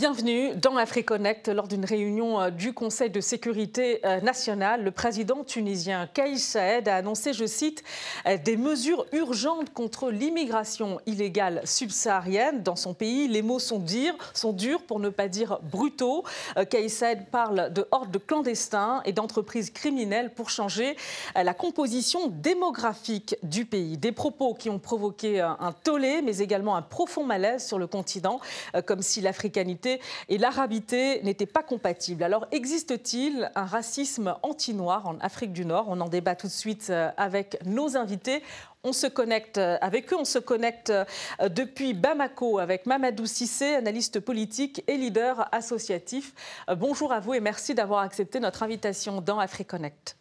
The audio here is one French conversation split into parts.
Bienvenue dans AfriConnect. Lors d'une réunion euh, du Conseil de sécurité euh, nationale, le président tunisien Kais Saed a annoncé, je cite, euh, des mesures urgentes contre l'immigration illégale subsaharienne dans son pays. Les mots sont sont durs pour ne pas dire brutaux. Kais Saed parle de hordes clandestins et d'entreprises criminelles pour changer la composition démographique du pays. Des propos qui ont provoqué un tollé, mais également un profond malaise sur le continent, comme si l'africanité et l'arabité n'étaient pas compatibles. Alors existe-t-il un racisme anti-noir en Afrique du Nord? On en débat tout de suite euh, avec nos invités. On se connecte euh, avec eux, on se connecte euh, depuis Bamako avec Mamadou Sissé, analyste politique et leader associatif. Bonjour à vous et merci d'avoir accepté notre invitation dans AfriConnect.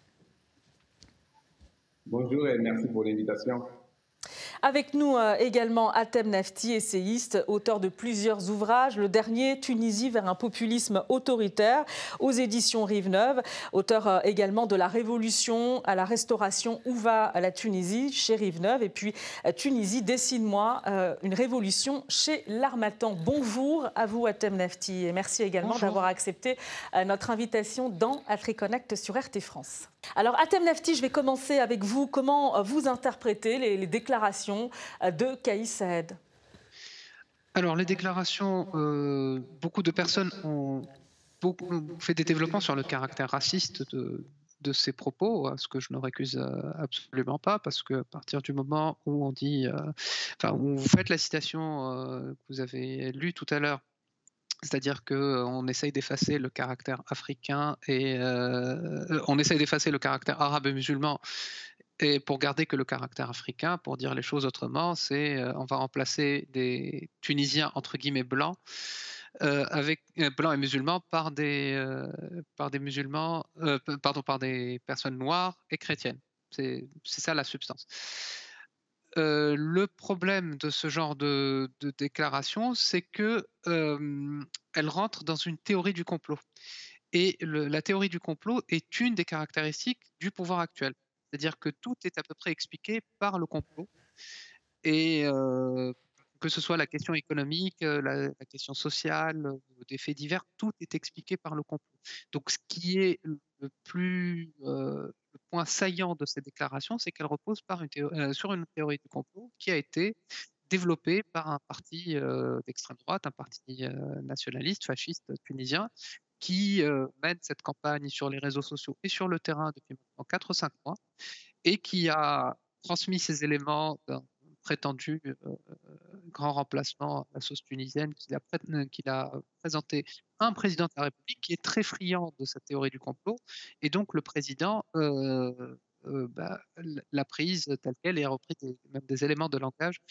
Bonjour et merci pour l'invitation. Avec nous euh, également Atem Nafti, essayiste, auteur de plusieurs ouvrages. Le dernier, Tunisie vers un populisme autoritaire, aux éditions Rive-Neuve. Auteur euh, également de La Révolution à la Restauration, où va la Tunisie, chez Rive-Neuve. Et puis euh, Tunisie, dessine-moi une révolution chez l'Armatan. Bonjour à vous, Atem Nafti, et merci également d'avoir accepté notre invitation dans AfriConnect sur RT France. Alors, Atem Nafti, je vais commencer avec vous. Comment vous interprétez les, déclarations euh, de Kaïs Saed Alors, les déclarations, euh, beaucoup de personnes ont, fait des développements sur le caractère raciste de, ces propos, ce que je ne récuse euh, absolument pas, parce qu'à partir du moment où on dit, enfin, où vous faites la citation que vous avez lue tout à l'heure, c'est-à-dire qu'on essaye d'effacer le caractère africain et on essaye d'effacer le caractère arabe et musulman et pour garder que le caractère africain, pour dire les choses autrement, c'est on va remplacer des Tunisiens entre guillemets blancs avec blancs et musulmans par des par des musulmans pardon par des personnes noires et chrétiennes. C'est ça la substance le problème de ce genre de, déclaration, c'est que elle rentre dans une théorie du complot. Et la théorie du complot est une des caractéristiques du pouvoir actuel. C'est-à-dire que tout est à peu près expliqué par le complot. Et que ce soit la question économique, la, question sociale, des faits divers, tout est expliqué par le complot. Donc, ce qui est le plus le point saillant de ces déclarations, c'est qu'elles reposent sur une théorie du complot qui a été développée par un parti d'extrême droite, un parti nationaliste, fasciste tunisien, qui mène cette campagne sur les réseaux sociaux et sur le terrain depuis maintenant 4 ou 5 mois, et qui a transmis ces éléments d'un prétendu grand remplacement à la sauce tunisienne qu'il a, présenté un président de la République qui est très friand de cette théorie du complot. Et donc le président bah, l'a prise telle qu'elle et a repris même des éléments de langage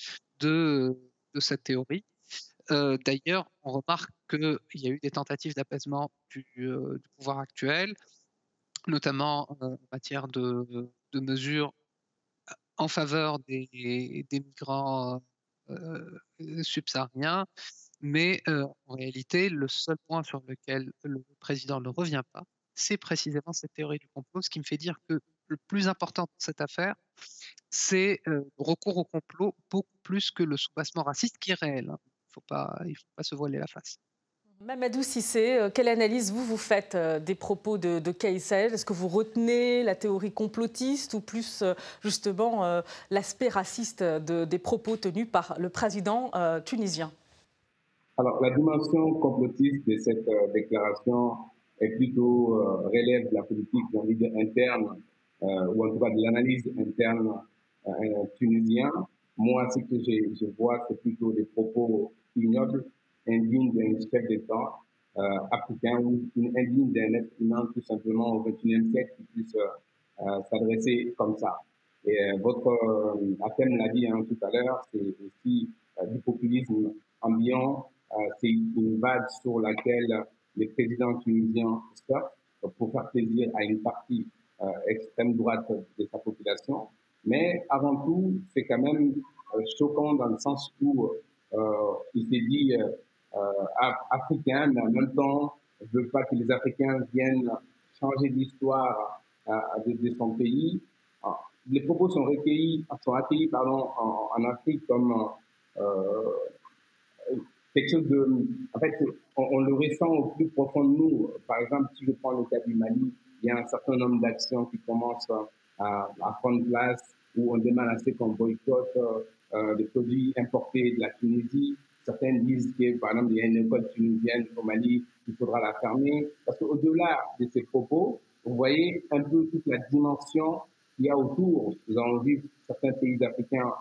de, de cette théorie. D'ailleurs, on remarque qu'il y a eu des tentatives d'apaisement du, pouvoir actuel, notamment en matière de, mesures en faveur des, migrants euh, subsahariens, mais euh, en réalité, le seul point sur lequel le président ne revient pas, c'est précisément cette théorie du complot, ce qui me fait dire que le plus important dans cette affaire, c'est euh, le recours au complot beaucoup plus que le soubassement raciste qui est réel. Il ne faut pas se voiler la face. Mamadou Sissé, euh, quelle analyse vous, vous faites euh, des propos de, de Est-ce que vous retenez la théorie complotiste ou plus euh, justement l'aspect raciste des propos tenus par le président tunisien? Alors la dimension complotiste de cette déclaration est plutôt relève de la politique interne ou en tout cas de l'analyse interne tunisienne. Moi, ce que je, je vois, c'est plutôt des propos ignobles indigne d'un chef d'État euh, africain ou indigne d'un être humain tout simplement au XXIe siècle qui puisse euh, euh, s'adresser comme ça. Et votre Athènes l'a dit hein, tout à l'heure, c'est aussi du populisme ambiant, c'est une vague sur laquelle les présidents tunisiens surfent pour faire plaisir à une partie extrême droite de sa population. Mais avant tout, c'est quand même choquant dans le sens où il s'est dit euh, africain, mais en même temps, je veux pas que les Africains viennent changer l'histoire euh, de, son pays. Ah, les propos sont recueillis, sont accueillis pardon, en, Afrique comme euh, quelque chose de. En fait, on, le ressent au plus profond de nous. Par exemple, si je prends le cas du Mali, il y a un certain nombre d'actions qui commencent à, à, prendre place où on demande ce qu'on boycotte euh, des produits importés de la Tunisie. Certains disent que, par exemple, il y a une école tunisienne au Mali, il faudra la fermer. Parce qu'au-delà de ces propos, vous voyez un peu toute la dimension qu'il y a autour. Nous avons vu certains pays africains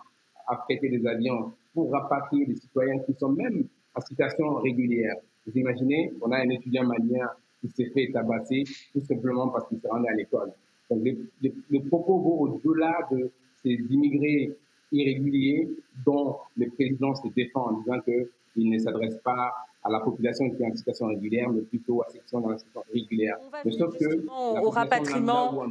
affréter des avions pour rapatrier des citoyens qui sont même en situation régulière. Vous imaginez, on a un étudiant malien qui s'est fait tabasser tout simplement parce qu'il s'est rendu à l'école. Donc, le, propos vont au-delà de ces immigrés irréguliers dont le président se défend en disant qu'il ne s'adresse pas à la population qui est en situation régulière, mais plutôt à ceux qui sont dans la situation régulière. Mais sauf que au rapatriement.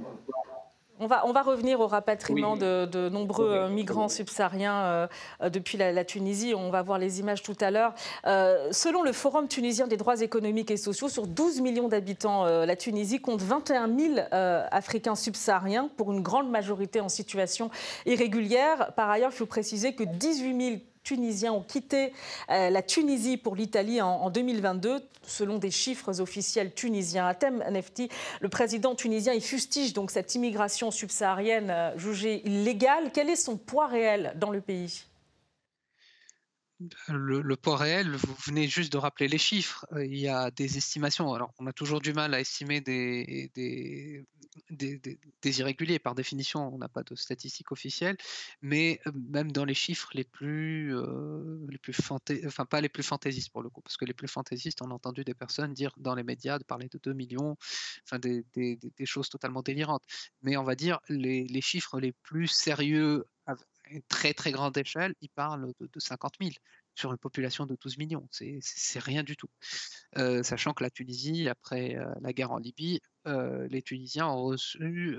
On va, on va, revenir au rapatriement de, nombreux euh, migrants subsahariens euh, euh, depuis la, Tunisie. On va voir les images tout à l'heure. selon le Forum tunisien des droits économiques et sociaux, sur 12 millions d'habitants, la Tunisie compte 21 000 Africains subsahariens, pour une grande majorité en situation irrégulière. Par ailleurs, il faut préciser que 18 000 Tunisiens ont quitté euh, la Tunisie pour l'Italie en, 2022, selon des chiffres officiels tunisiens. Atem Nefti, le président tunisien, il fustige donc cette immigration subsaharienne euh, jugée illégale. Quel est son poids réel dans le pays? Le, poids réel, vous venez juste de rappeler les chiffres. Euh, il y a des estimations. Alors, on a toujours du mal à estimer des, des, irréguliers. Par définition, on n'a pas de statistiques officielles. Mais euh, même dans les chiffres les plus, euh, les plus enfin pas les plus fantaisistes pour le coup, parce que les plus fantaisistes, on a entendu des personnes dire dans les médias de parler de 2 millions, enfin des, choses totalement délirantes. Mais on va dire les, les chiffres les plus sérieux une très très grande échelle, il parle de, 50 000 sur une population de 12 millions. C'est rien du tout. Euh, sachant que la Tunisie, après euh, la guerre en Libye, euh, les Tunisiens ont reçu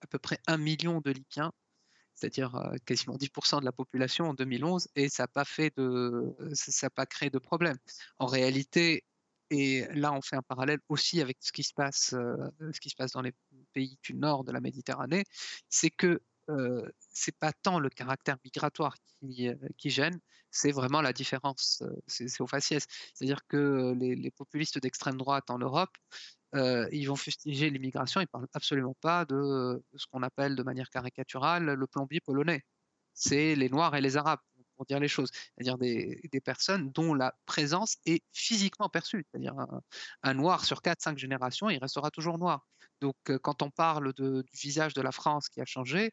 à peu près un million de Libyens, c'est-à-dire quasiment 10% de la population en 2011, et ça n'a pas fait de, ça pas créé de problème. En réalité, et là, on fait un parallèle aussi avec ce qui se passe, ce qui se passe dans les pays du nord de la Méditerranée, c'est que euh, c'est pas tant le caractère migratoire qui, qui gêne, c'est vraiment la différence, c'est au faciès. C'est-à-dire que les, populistes d'extrême droite en Europe, ils vont fustiger l'immigration, ils parlent absolument pas de, ce qu'on appelle de manière caricaturale le plombier polonais. C'est les Noirs et les Arabes pour dire les choses, c'est-à-dire des, des, personnes dont la présence est physiquement perçue, c'est-à-dire un, un, noir sur 4-5 générations, il restera toujours noir. Donc, quand on parle du visage de la France qui a changé,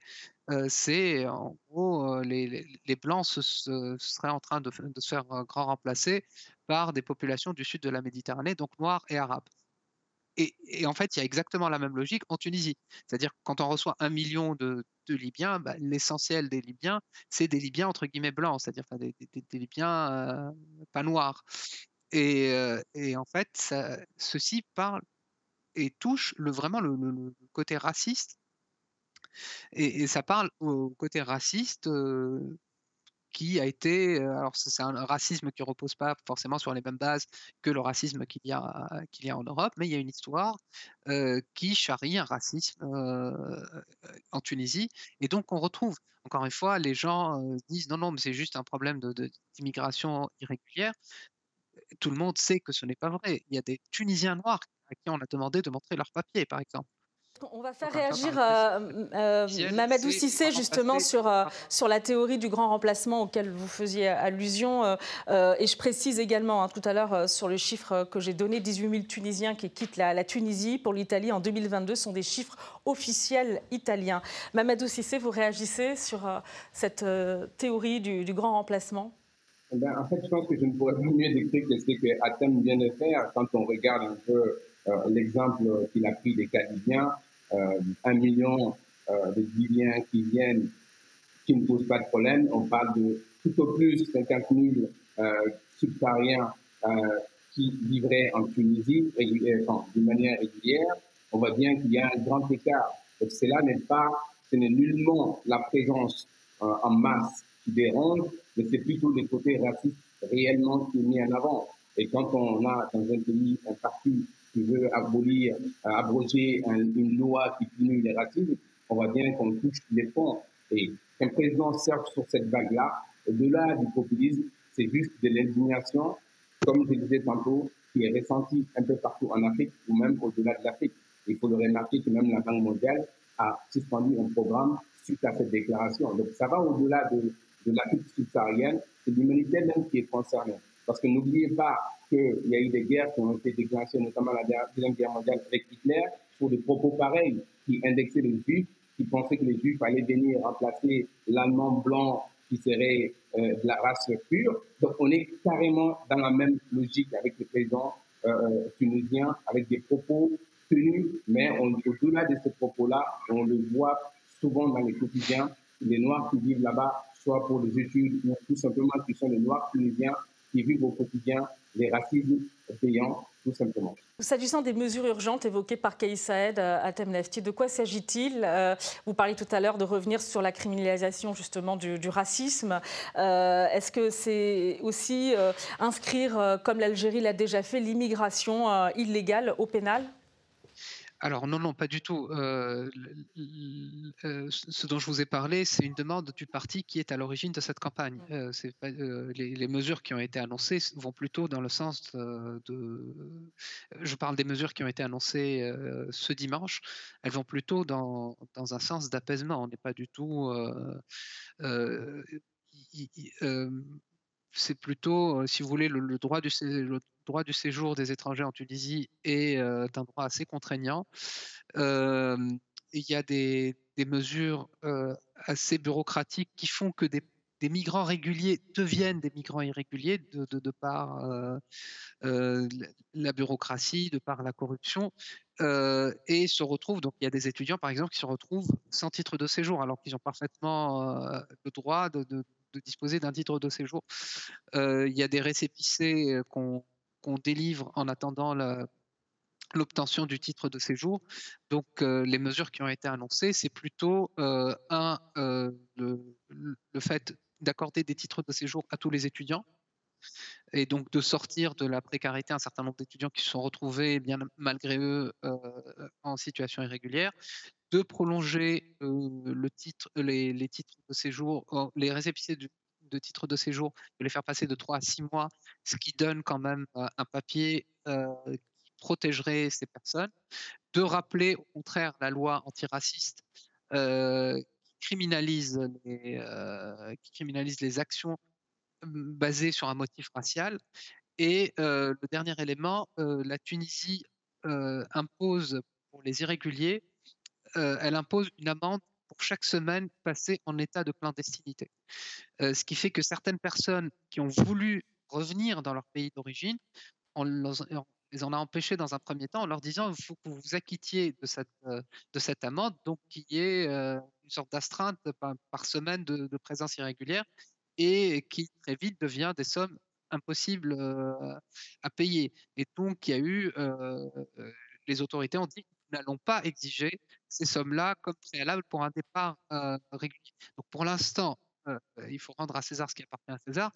c'est en gros les, blancs se, seraient en train de, se faire grand remplacer par des populations du sud de la Méditerranée, donc noires et arabes. Et, en fait, il y a exactement la même logique en Tunisie. C'est-à-dire quand on reçoit un million de, Libyens, bah, l'essentiel des Libyens, c'est des Libyens entre guillemets blancs, c'est-à-dire des, Libyens pas noirs. Et, en fait, ceci parle et touche vraiment le, côté raciste. Et, ça parle au côté raciste qui a été. Alors, c'est un racisme qui ne repose pas forcément sur les mêmes bases que le racisme qu'il y, qu'il y a en Europe, mais il y a une histoire qui charrie un racisme en Tunisie. Et donc, on retrouve, encore une fois, les gens disent non, non, mais c'est juste un problème d'immigration irrégulière. Tout le monde sait que ce n'est pas vrai. Il y a des Tunisiens noirs à qui on a demandé de montrer leurs papiers, par exemple. On va faire réagir euh, euh, Mamadou Sissé justement sur, euh, sur la théorie du grand remplacement auquel vous faisiez allusion. et je précise également hein, tout à l'heure sur le chiffre que j'ai donné, 18 000 Tunisiens qui quittent la, Tunisie pour l'Italie en 2022 sont des chiffres officiels italiens. Mamadou Sissé, vous réagissez sur cette théorie du, du grand remplacement? Eh ben, En fait, je pense que je ne pourrais pas mieux décrire que ce que Athènes vient de faire quand on regarde un peu euh, l'exemple qu'il a pris des Calibiens, euh, un million euh, de Libyens qui viennent, qui ne posent pas de problème. On parle de tout au plus 50 000 subsahariens qui vivraient en Tunisie d'une manière régulière. On voit bien qu'il y a un grand écart. Donc cela n'est pas, ce n'est nullement la présence en masse qui dérange, mais c'est plutôt le côté raciste réellement qui est mis en avant. Et quand on a dans un pays un parti qui veut abolir, euh, abroger une loi qui punit les racismes, on voit bien qu'on touche les fonds. Et qu'un président surfe sur cette vague-là, au-delà du populisme, c'est juste de l'indignation, comme je disais tantôt, qui est ressentie un peu partout en Afrique ou même au-delà de l'Afrique. Il faut le remarquer que même la Banque mondiale a suspendu un programme suite à cette déclaration. Donc ça va au-delà de, de l'Afrique subsaharienne, c'est l'humanité même qui est concernée. Parce que n'oubliez pas qu'il y a eu des guerres qui ont été déclenchées, notamment la Deuxième Guerre mondiale avec Hitler, pour des propos pareils qui indexaient les Juifs, qui pensaient que les Juifs allaient venir remplacer l'Allemand blanc qui serait euh, de la race pure. Donc on est carrément dans la même logique avec le président euh, tunisien, avec des propos tenus, mais au-delà de ces propos-là, on le voit souvent dans les quotidiens, les Noirs qui vivent là-bas, soit pour les études ou tout simplement qui sont les Noirs tunisiens qui vivent au quotidien les racismes payants, tout simplement. S'agissant des mesures urgentes évoquées par Kais Saed euh, à Temnefti, de quoi s'agit-il euh, Vous parliez tout à l'heure de revenir sur la criminalisation justement du, racisme. Euh, est-ce que c'est aussi inscrire, comme l'Algérie l'a déjà fait, l'immigration illégale au pénal? Alors non, non, pas du tout. Euh, euh, ce dont je vous ai parlé, c'est une demande du parti qui est à l'origine de cette campagne. Euh, les, mesures qui ont été annoncées vont plutôt dans le sens de... Je parle des mesures qui ont été annoncées ce dimanche. Elles vont plutôt dans, dans un sens d'apaisement. On n'est pas du tout c'est plutôt, si vous voulez, le, droit du, droit du séjour des étrangers en Tunisie est un droit assez contraignant. il y a des, mesures assez bureaucratiques qui font que des, migrants réguliers deviennent des migrants irréguliers de, par la bureaucratie, de par la corruption, et se retrouvent, donc il y a des étudiants par exemple qui se retrouvent sans titre de séjour alors qu'ils ont parfaitement le droit de, de disposer d'un titre de séjour. Euh, il y a des récépissés euh, qu'on délivre en attendant l'obtention du titre de séjour. Donc, euh, les mesures qui ont été annoncées, c'est plutôt un le, fait d'accorder des titres de séjour à tous les étudiants et donc de sortir de la précarité un certain nombre d'étudiants qui se sont retrouvés bien malgré eux en situation irrégulière, de prolonger le titre, les, titres de séjour, les récépissés de titres de séjour, de les faire passer de 3 à 6 mois, ce qui donne quand même un papier qui protégerait ces personnes, de rappeler au contraire la loi antiraciste qui, criminalise les, qui criminalise les actions basées sur un motif racial. Et le dernier élément, la Tunisie impose pour les irréguliers euh, elle impose une amende chaque semaine passée en état de clandestinité. Euh, ce qui fait que certaines personnes qui ont voulu revenir dans leur pays d'origine, on les en a empêchés dans un premier temps en leur disant il faut que vous vous acquittiez de cette, euh, de amende, donc qui est une sorte d'astreinte par, semaine de, présence irrégulière et qui très vite devient des sommes impossibles à payer. Et donc, il y a eu, les autorités ont dit n'allons pas exiger ces sommes-là comme préalable pour un départ euh, régulier. Donc pour l'instant, euh, il faut rendre à César ce qui appartient à César.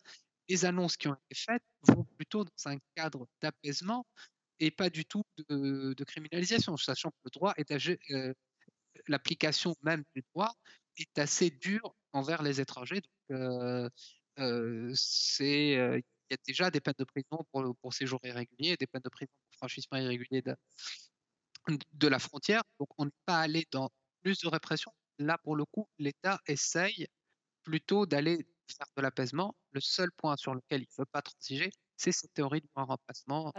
Les annonces qui ont été faites vont plutôt dans un cadre d'apaisement et pas du tout de, criminalisation, sachant que le droit est euh, l'application même du droit est assez dure envers les étrangers. Il y a déjà des peines de prison pour, pour séjour irrégulier, des peines de prison pour franchissement irrégulier de, la frontière. Donc on n'est pas allé dans plus de répression. Là, pour le coup, l'État essaye plutôt d'aller faire de l'apaisement. Le seul point sur lequel il ne veut pas transiger, c'est cette théorie du remplacement.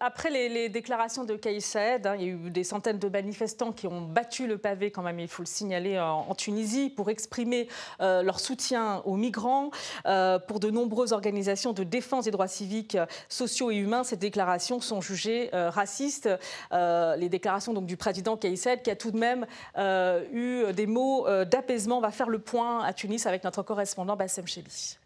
après les, déclarations de Kais Saed, hein, il y a eu des centaines de manifestants qui ont battu le pavé, quand même, il faut le signaler, en, Tunisie, pour exprimer euh, leur soutien aux migrants. Euh, pour de nombreuses organisations de défense des droits civiques, sociaux et humains, ces déclarations sont jugées euh, racistes. les déclarations donc, du président Kais Saed, qui a tout de même eu des mots d'apaisement. On va faire le point à Tunis avec notre correspondant Bassem Chebi.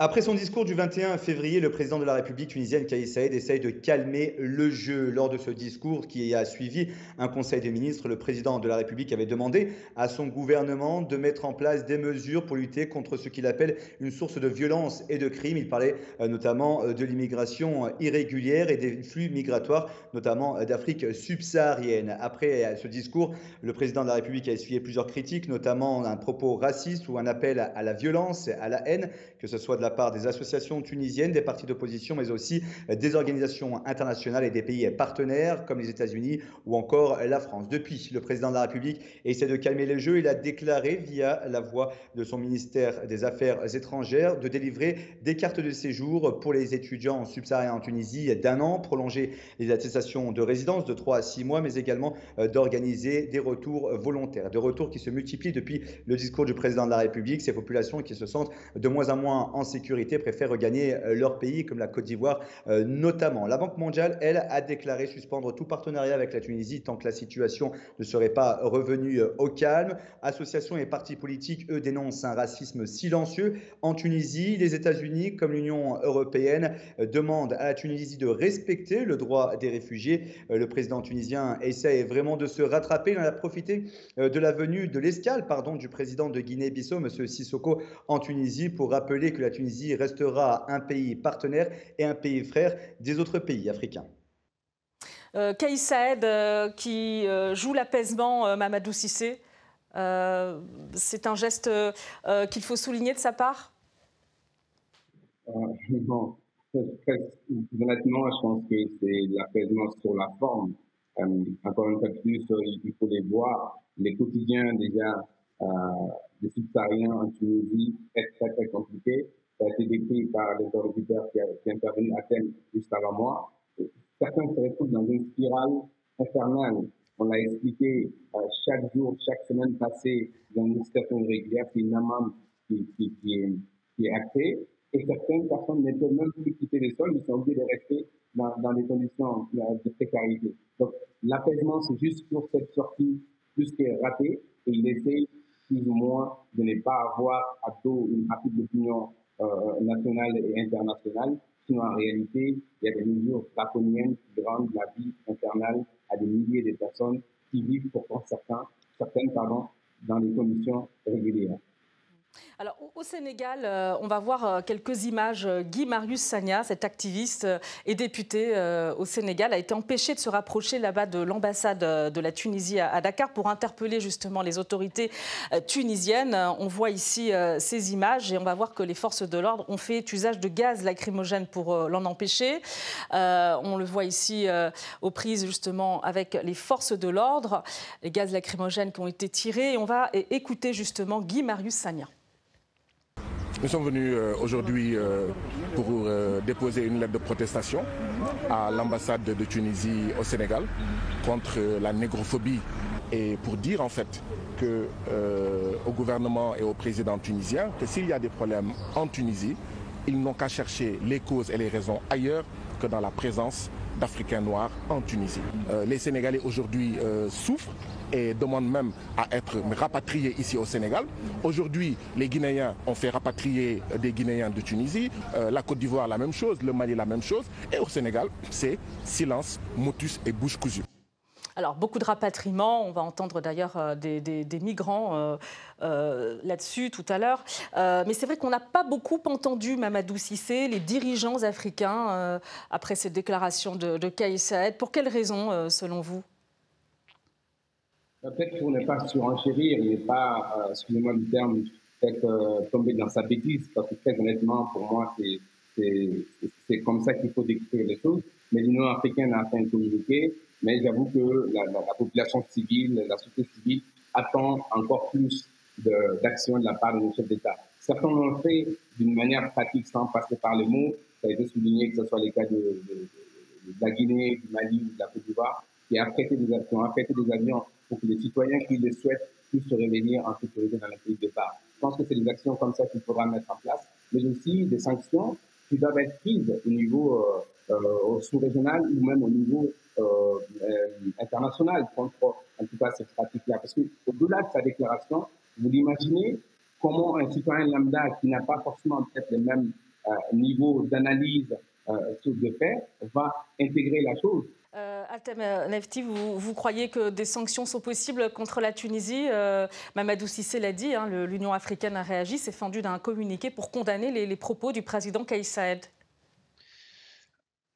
Après son discours du 21 février, le président de la République tunisienne, Kais Saïd, essaye de calmer le jeu. Lors de ce discours qui a suivi un conseil des ministres, le président de la République avait demandé à son gouvernement de mettre en place des mesures pour lutter contre ce qu'il appelle une source de violence et de crime. Il parlait euh, notamment euh, de l'immigration irrégulière et des flux migratoires, notamment euh, d'Afrique subsaharienne. Après ce discours, le président de la République a essuyé plusieurs critiques, notamment un propos raciste ou un appel à la violence, à la haine, que ce soit de la la part des associations tunisiennes, des partis d'opposition, mais aussi des organisations internationales et des pays partenaires comme les États-Unis ou encore la France. Depuis, le président de la République essaie de calmer les jeux. Il a déclaré via la voix de son ministère des Affaires étrangères de délivrer des cartes de séjour pour les étudiants subsahariens en Tunisie d'un an, prolonger les attestations de résidence de 3 à 6 mois, mais également euh, d'organiser des retours volontaires. Des retours qui se multiplient depuis le discours du président de la République. Ces populations qui se sentent de moins en moins en sécurité préfèrent regagner euh, leur pays, comme la Côte d'Ivoire euh, notamment. La Banque mondiale, elle, a déclaré suspendre tout partenariat avec la Tunisie tant que la situation ne serait pas revenue au calme. Associations et partis politiques, eux, dénoncent un racisme silencieux. En Tunisie, les États-Unis, comme l'Union européenne, demandent à la Tunisie de respecter le droit des réfugiés. Le président tunisien essaie vraiment de se rattraper. Il en a profité euh, de la venue de l'escale pardon, du président de Guinée-Bissau, M. Sissoko, en Tunisie, pour rappeler que la Tunisie restera un pays partenaire et un pays frère des autres pays africains. Euh, Saed, euh, qui euh, joue l'apaisement, Mamadou Sissé, c'est un geste qu'il faut souligner de sa part? Honnêtement, je pense que c'est l'apaisement sur la forme. Euh, encore une fois plus, euh, il faut les voir. Les quotidiens déjà euh, des subsahariens en Tunisie est très très compliqué. Ça a été décrit par l'interlocuteur qui, qui est intervenu à thème juste avant moi. Certains se retrouvent dans une spirale infernale. On l'a expliqué euh, chaque jour, chaque semaine passée dans une situation régulière, c'est une amende qui, qui, qui, est, qui est actée. Et certaines personnes ne peuvent même plus quitter les sols, ils sont obligés de rester dans, dans des conditions de précarité. Donc, l'apaisement, c'est juste pour cette sortie plus qui est ratée, et il essaye plus ou moins de ne pas avoir à dos une partie de euh, nationale et internationale. Sinon, en réalité, il y a des mesures draconiennes qui rendent la vie infernale à des milliers de personnes qui vivent pourtant certains, certaines pardon, dans des conditions régulières. Alors, au Sénégal, euh, on va voir euh, quelques images. Guy Marius Sagna, cet activiste euh, et député au Sénégal, a été empêché de se rapprocher là-bas de l'ambassade de la Tunisie à Dakar pour interpeller justement les autorités tunisiennes. On voit ici ces images et on va voir que les forces de l'ordre ont fait usage de gaz lacrymogène pour l'en empêcher. On le voit ici aux prises justement avec les forces de l'ordre, les gaz lacrymogènes qui ont été tirés. On va écouter justement Guy Marius Sagna. Nous sommes venus euh, aujourd'hui euh, pour euh, déposer une lettre de protestation à l'ambassade de Tunisie au Sénégal contre la négrophobie et pour dire en fait que, au gouvernement et au président tunisien que s'il y a des problèmes en Tunisie, ils n'ont qu'à chercher les causes et les raisons ailleurs que dans la présence d'Africains noirs en Tunisie. les Sénégalais aujourd'hui souffrent et demandent même à être rapatriés ici au Sénégal. Aujourd'hui, les Guinéens ont fait rapatrier des Guinéens de Tunisie, euh, la Côte d'Ivoire la même chose, le Mali la même chose, et au Sénégal, c'est silence, motus et bouche cousue. Alors, beaucoup de rapatriements, on va entendre d'ailleurs euh, des, migrants euh, là-dessus tout à l'heure. mais c'est vrai qu'on n'a pas beaucoup entendu Mamadou Sissé, les dirigeants africains, après cette déclaration de, de. Pour quelles raisons, selon vous? Peut-être pour ne pas surenchérir et pas, euh, excusez-moi du terme, peut-être euh, tomber dans sa bêtise, parce que très honnêtement, pour moi, c'est comme ça qu'il faut décrire les choses. Mais l'Union africaine a fait un communiqué, mais j'avoue que la, la, la, population civile, la société civile attend encore plus d'action de, la part de nos chefs d'État. Certains l'ont fait d'une manière pratique sans passer par les mots. Ça a été souligné que ce soit les cas de, de, de la Guinée, du Mali ou de la Côte d'Ivoire, qui a prêté des actions, a prêté des avions pour que les citoyens qui le souhaitent puissent se réunir en sécurité dans le pays de départ. Je pense que c'est des actions comme ça qu'il faudra mettre en place, mais aussi des sanctions qui doivent être prises au niveau euh, euh, sous-régional ou même au niveau euh, euh, international contre en tout cas cette pratique-là. Parce qu'au-delà de sa déclaration, vous l'imaginez comment un citoyen lambda qui n'a pas forcément peut-être le même euh, niveau d'analyse euh, de fait va intégrer la chose. Euh, Altem Nefti, vous, croyez que des sanctions sont possibles contre la Tunisie? Euh, Mamadou Sissé l'a dit, hein, l'Union africaine a réagi, s'est fendu d'un communiqué pour condamner les, propos du président Kais Saed.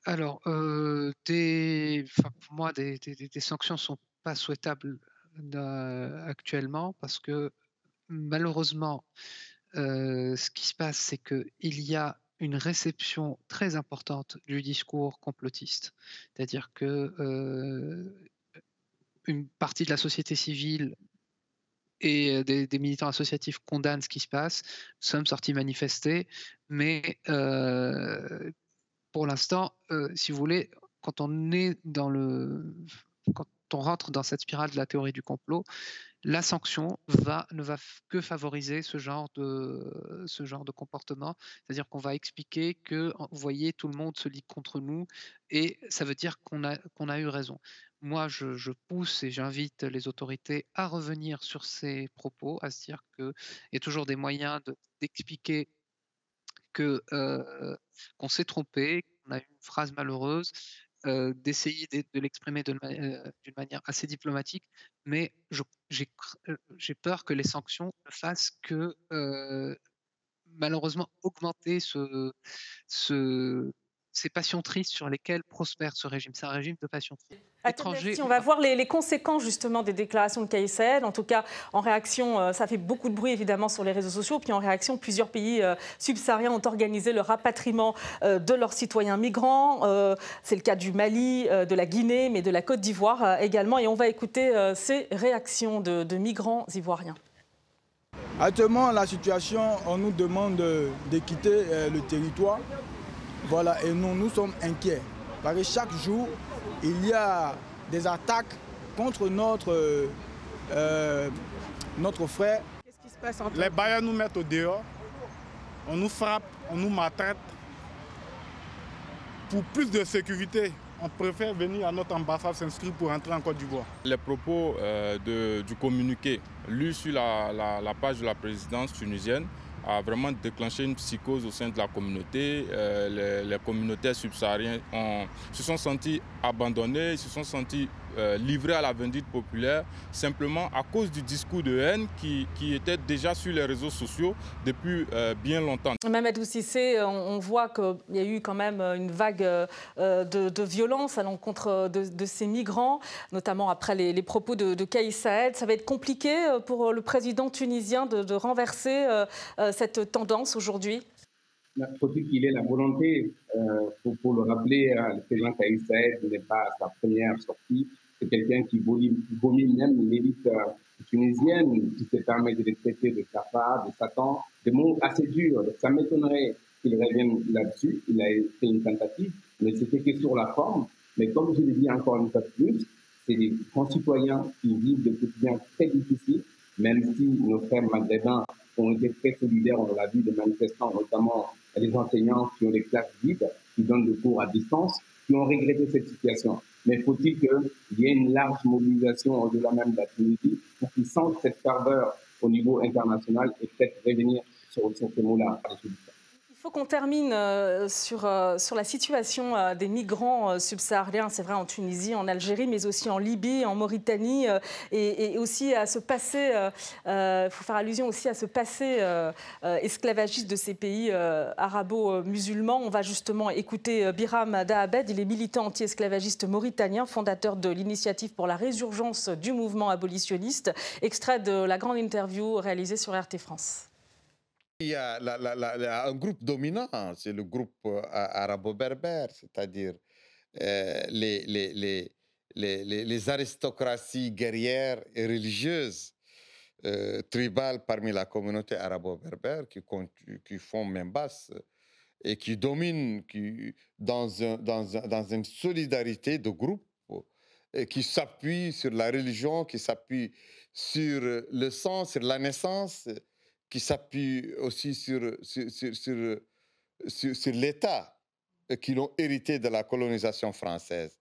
Alors, euh, pour moi, des, sanctions ne sont pas souhaitables actuellement parce que malheureusement, ce qui se passe, c'est qu'il y a une réception très importante du discours complotiste. C'est-à-dire que une partie de la société civile et des, militants associatifs condamnent ce qui se passe. Nous sommes sortis manifester, mais pour l'instant, si vous voulez, quand on est dans le, quand on rentre dans cette spirale de la théorie du complot, la sanction ne va que favoriser ce genre de, comportement. C'est-à-dire qu'on va expliquer que, vous voyez, tout le monde se lie contre nous et ça veut dire qu'on a, eu raison. Moi, je, pousse et j'invite les autorités à revenir sur ces propos, à se dire qu'il y a toujours des moyens d'expliquer que euh, qu'on s'est trompé, qu'on a eu une phrase malheureuse, euh, d'essayer de, l'exprimer euh, d'une manière assez diplomatique, mais euh, j'ai peur que les sanctions ne fassent que malheureusement augmenter ce, ce, ces passions tristes sur lesquelles prospère ce régime. C'est un régime de passions tristes. Si on va voir les, conséquences justement des déclarations de Kais En tout cas, en réaction, euh, ça fait beaucoup de bruit évidemment sur les réseaux sociaux. Puis en réaction, plusieurs pays euh, subsahariens ont organisé le rapatriement euh, de leurs citoyens migrants. C'est le cas du Mali, de la Guinée, mais de la Côte d'Ivoire également. Et on va écouter ces réactions de, de migrants ivoiriens. Actuellement, la situation, on nous demande de quitter le territoire voilà, et nous, nous sommes inquiets. Parce que chaque jour, il y a des attaques contre notre, euh, notre frère. Qu'est-ce qui se passe Les bailleurs nous mettent au dehors, on nous frappe, on nous maltraite. Pour plus de sécurité, on préfère venir à notre ambassade s'inscrire pour entrer en Côte d'Ivoire. Les propos euh, du communiqué lus sur la, page de la présidence tunisienne a vraiment déclenché une psychose au sein de la communauté. Euh, les, communautés subsahariennes se sont sentis abandonnés, se sont sentis euh, livrés à la vindicte populaire simplement à cause du discours de haine qui, qui était déjà sur les réseaux sociaux depuis euh, bien longtemps. Mamadou Sissé, on, voit qu'il y a eu quand même une vague de, violence à l'encontre de, ces migrants, notamment après les, propos de, de Kaïs Saed. Ça va être compliqué pour le président tunisien de, renverser cette tendance aujourd'hui faut-il qu'il ait la volonté, euh, pour, pour, le rappeler, hein, le président Kaïs Saed n'est pas sa première sortie, c'est quelqu'un qui vomit, même l'élite euh, tunisienne, qui se permet de les traiter de cafard, de Satan, des mots assez durs. ça m'étonnerait qu'il revienne là-dessus. Il a fait une tentative, mais c'était que sur la forme. Mais comme je l'ai dit encore une fois plus, c'est des concitoyens qui vivent des quotidiens très difficiles, même si nos frères maghrébins ont été très solidaires, on l'a vu, des manifestants, notamment les enseignants qui ont des classes vides, qui donnent des cours à distance, qui ont regretté cette situation. Mais faut-il qu'il y ait une large mobilisation au-delà même de la Tunisie pour qu'ils sentent cette ferveur au niveau international et peut-être revenir sur, sur ces mots-là il faut qu'on termine euh, sur, euh, sur la situation euh, des migrants subsahariens, c'est vrai en Tunisie, en Algérie, mais aussi en Libye, en Mauritanie, et, aussi à ce passé, il faut faire allusion aussi à ce passé esclavagiste de ces pays arabo-musulmans. On va justement écouter Biram Dahabed, il est militant anti-esclavagiste mauritanien, fondateur de l'initiative pour la résurgence du mouvement abolitionniste, extrait de la grande interview réalisée sur RT France. Il y a un groupe dominant, c'est le groupe euh, arabo-berbère, c'est-à-dire euh, les, les, les, les, aristocraties guerrières et religieuses euh, tribales parmi la communauté arabo-berbère qui, font main basse et qui dominent qui, dans, un, dans, un, dans une solidarité de groupe qui s'appuie sur la religion, qui s'appuie sur le sang, sur la naissance qui s'appuie aussi sur, sur, l'État qu'ils ont hérité de la colonisation française.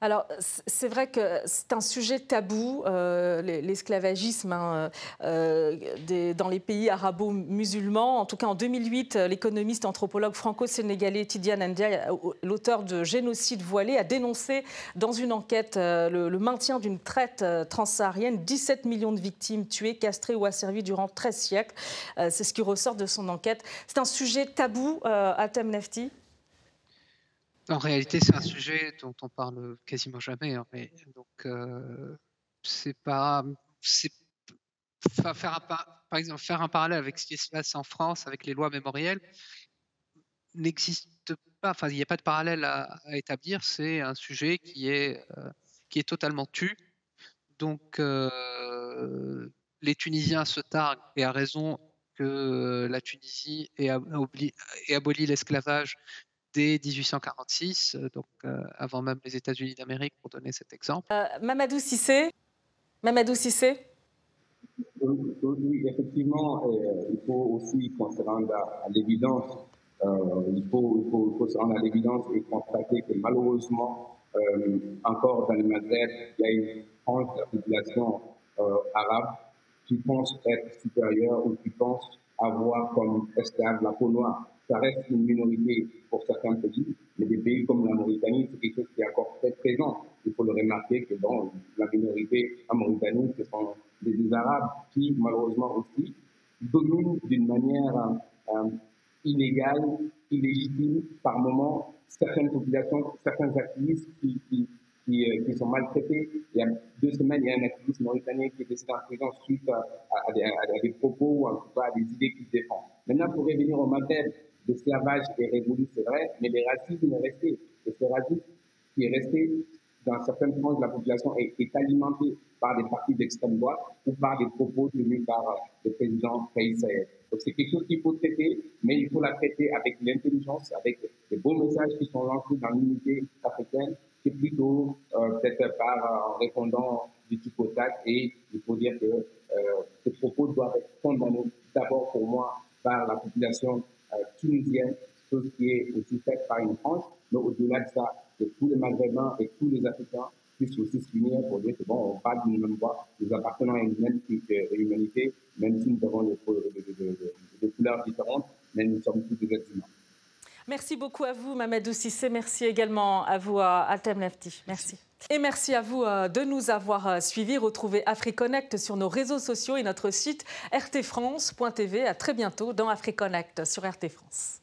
Alors, c'est vrai que c'est un sujet tabou, euh, l'esclavagisme hein, euh, dans les pays arabo-musulmans. En tout cas, en 2008, l'économiste anthropologue franco-sénégalais Tidiane Ndiaye, l'auteur de Génocide voilé, a dénoncé dans une enquête euh, le, maintien d'une traite transsaharienne, 17 millions de victimes tuées, castrées ou asservies durant 13 siècles. c'est ce qui ressort de son enquête. C'est un sujet tabou à Temnefti en réalité, c'est un sujet dont on parle quasiment jamais. Hein, donc, euh, c'est pas, faire par exemple, faire un parallèle avec ce qui se passe en France avec les lois mémorielles n'existe pas, enfin, il n'y a pas de parallèle à, établir, c'est un sujet qui est, euh, qui est totalement tu. Donc, euh, les Tunisiens se targuent, et à raison, que la Tunisie ait, aboli l'esclavage dès 1846, donc euh, avant même les États-Unis d'Amérique, pour donner cet exemple. Mamadou Sissé Mamadou Sissé oui, effectivement, il faut aussi qu'on se rende à l'évidence euh, il, faut, il, faut, il, faut, se rendre à l'évidence et constater que malheureusement, euh, encore dans le Maghreb, il y a une frange de la population euh, arabe qui pense être supérieure ou qui pense avoir comme esclave la peau noire. Ça reste une minorité pour certains pays, mais des pays comme la Mauritanie, c'est quelque chose qui est encore très présent. Il faut le remarquer que bon, la minorité en Mauritanie, ce sont des, Arabes qui, malheureusement aussi, dominent d'une manière euh, illégale, illégitime, par moment, certaines populations, certains activistes qui, qui, euh, qui, sont maltraités. Il y a deux semaines, il y a un activiste mauritanien qui est décédé en prison suite à, des, propos ou en tout cas à des idées qu'il défend. Maintenant, pour revenir au Maghreb, l'esclavage est révolu, c'est vrai, mais le racisme est resté. Et ce racisme qui est resté dans certaines franges de la population est, est alimenté par des partis d'extrême droite ou par des propos tenus par le président Kais Donc c'est quelque chose qu'il faut traiter, mais il faut la traiter avec l'intelligence, avec les beaux messages qui sont lancés dans l'unité africaine, c'est plutôt euh, peut-être par en répondant du type et il faut dire que euh, ces propos doivent être condamnés d'abord pour moi par la population euh, tunisienne, chose qui est aussi faite par une France, mais au-delà de ça, que tous les Maghrébins et tous les Africains puissent aussi s'unir pour dire que bon, on parle d'une même voix, nous appartenons à une même humanité, même si nous avons des, couleurs différentes, mais nous sommes tous des êtres humains. Merci beaucoup à vous, Mamadou Sissé. Merci également à vous, Altem Lefti. Merci. Et merci à vous euh, de nous avoir euh, suivis. Retrouvez AfriConnect sur nos réseaux sociaux et notre site rtfrance.tv. À très bientôt dans AfriConnect sur RT France.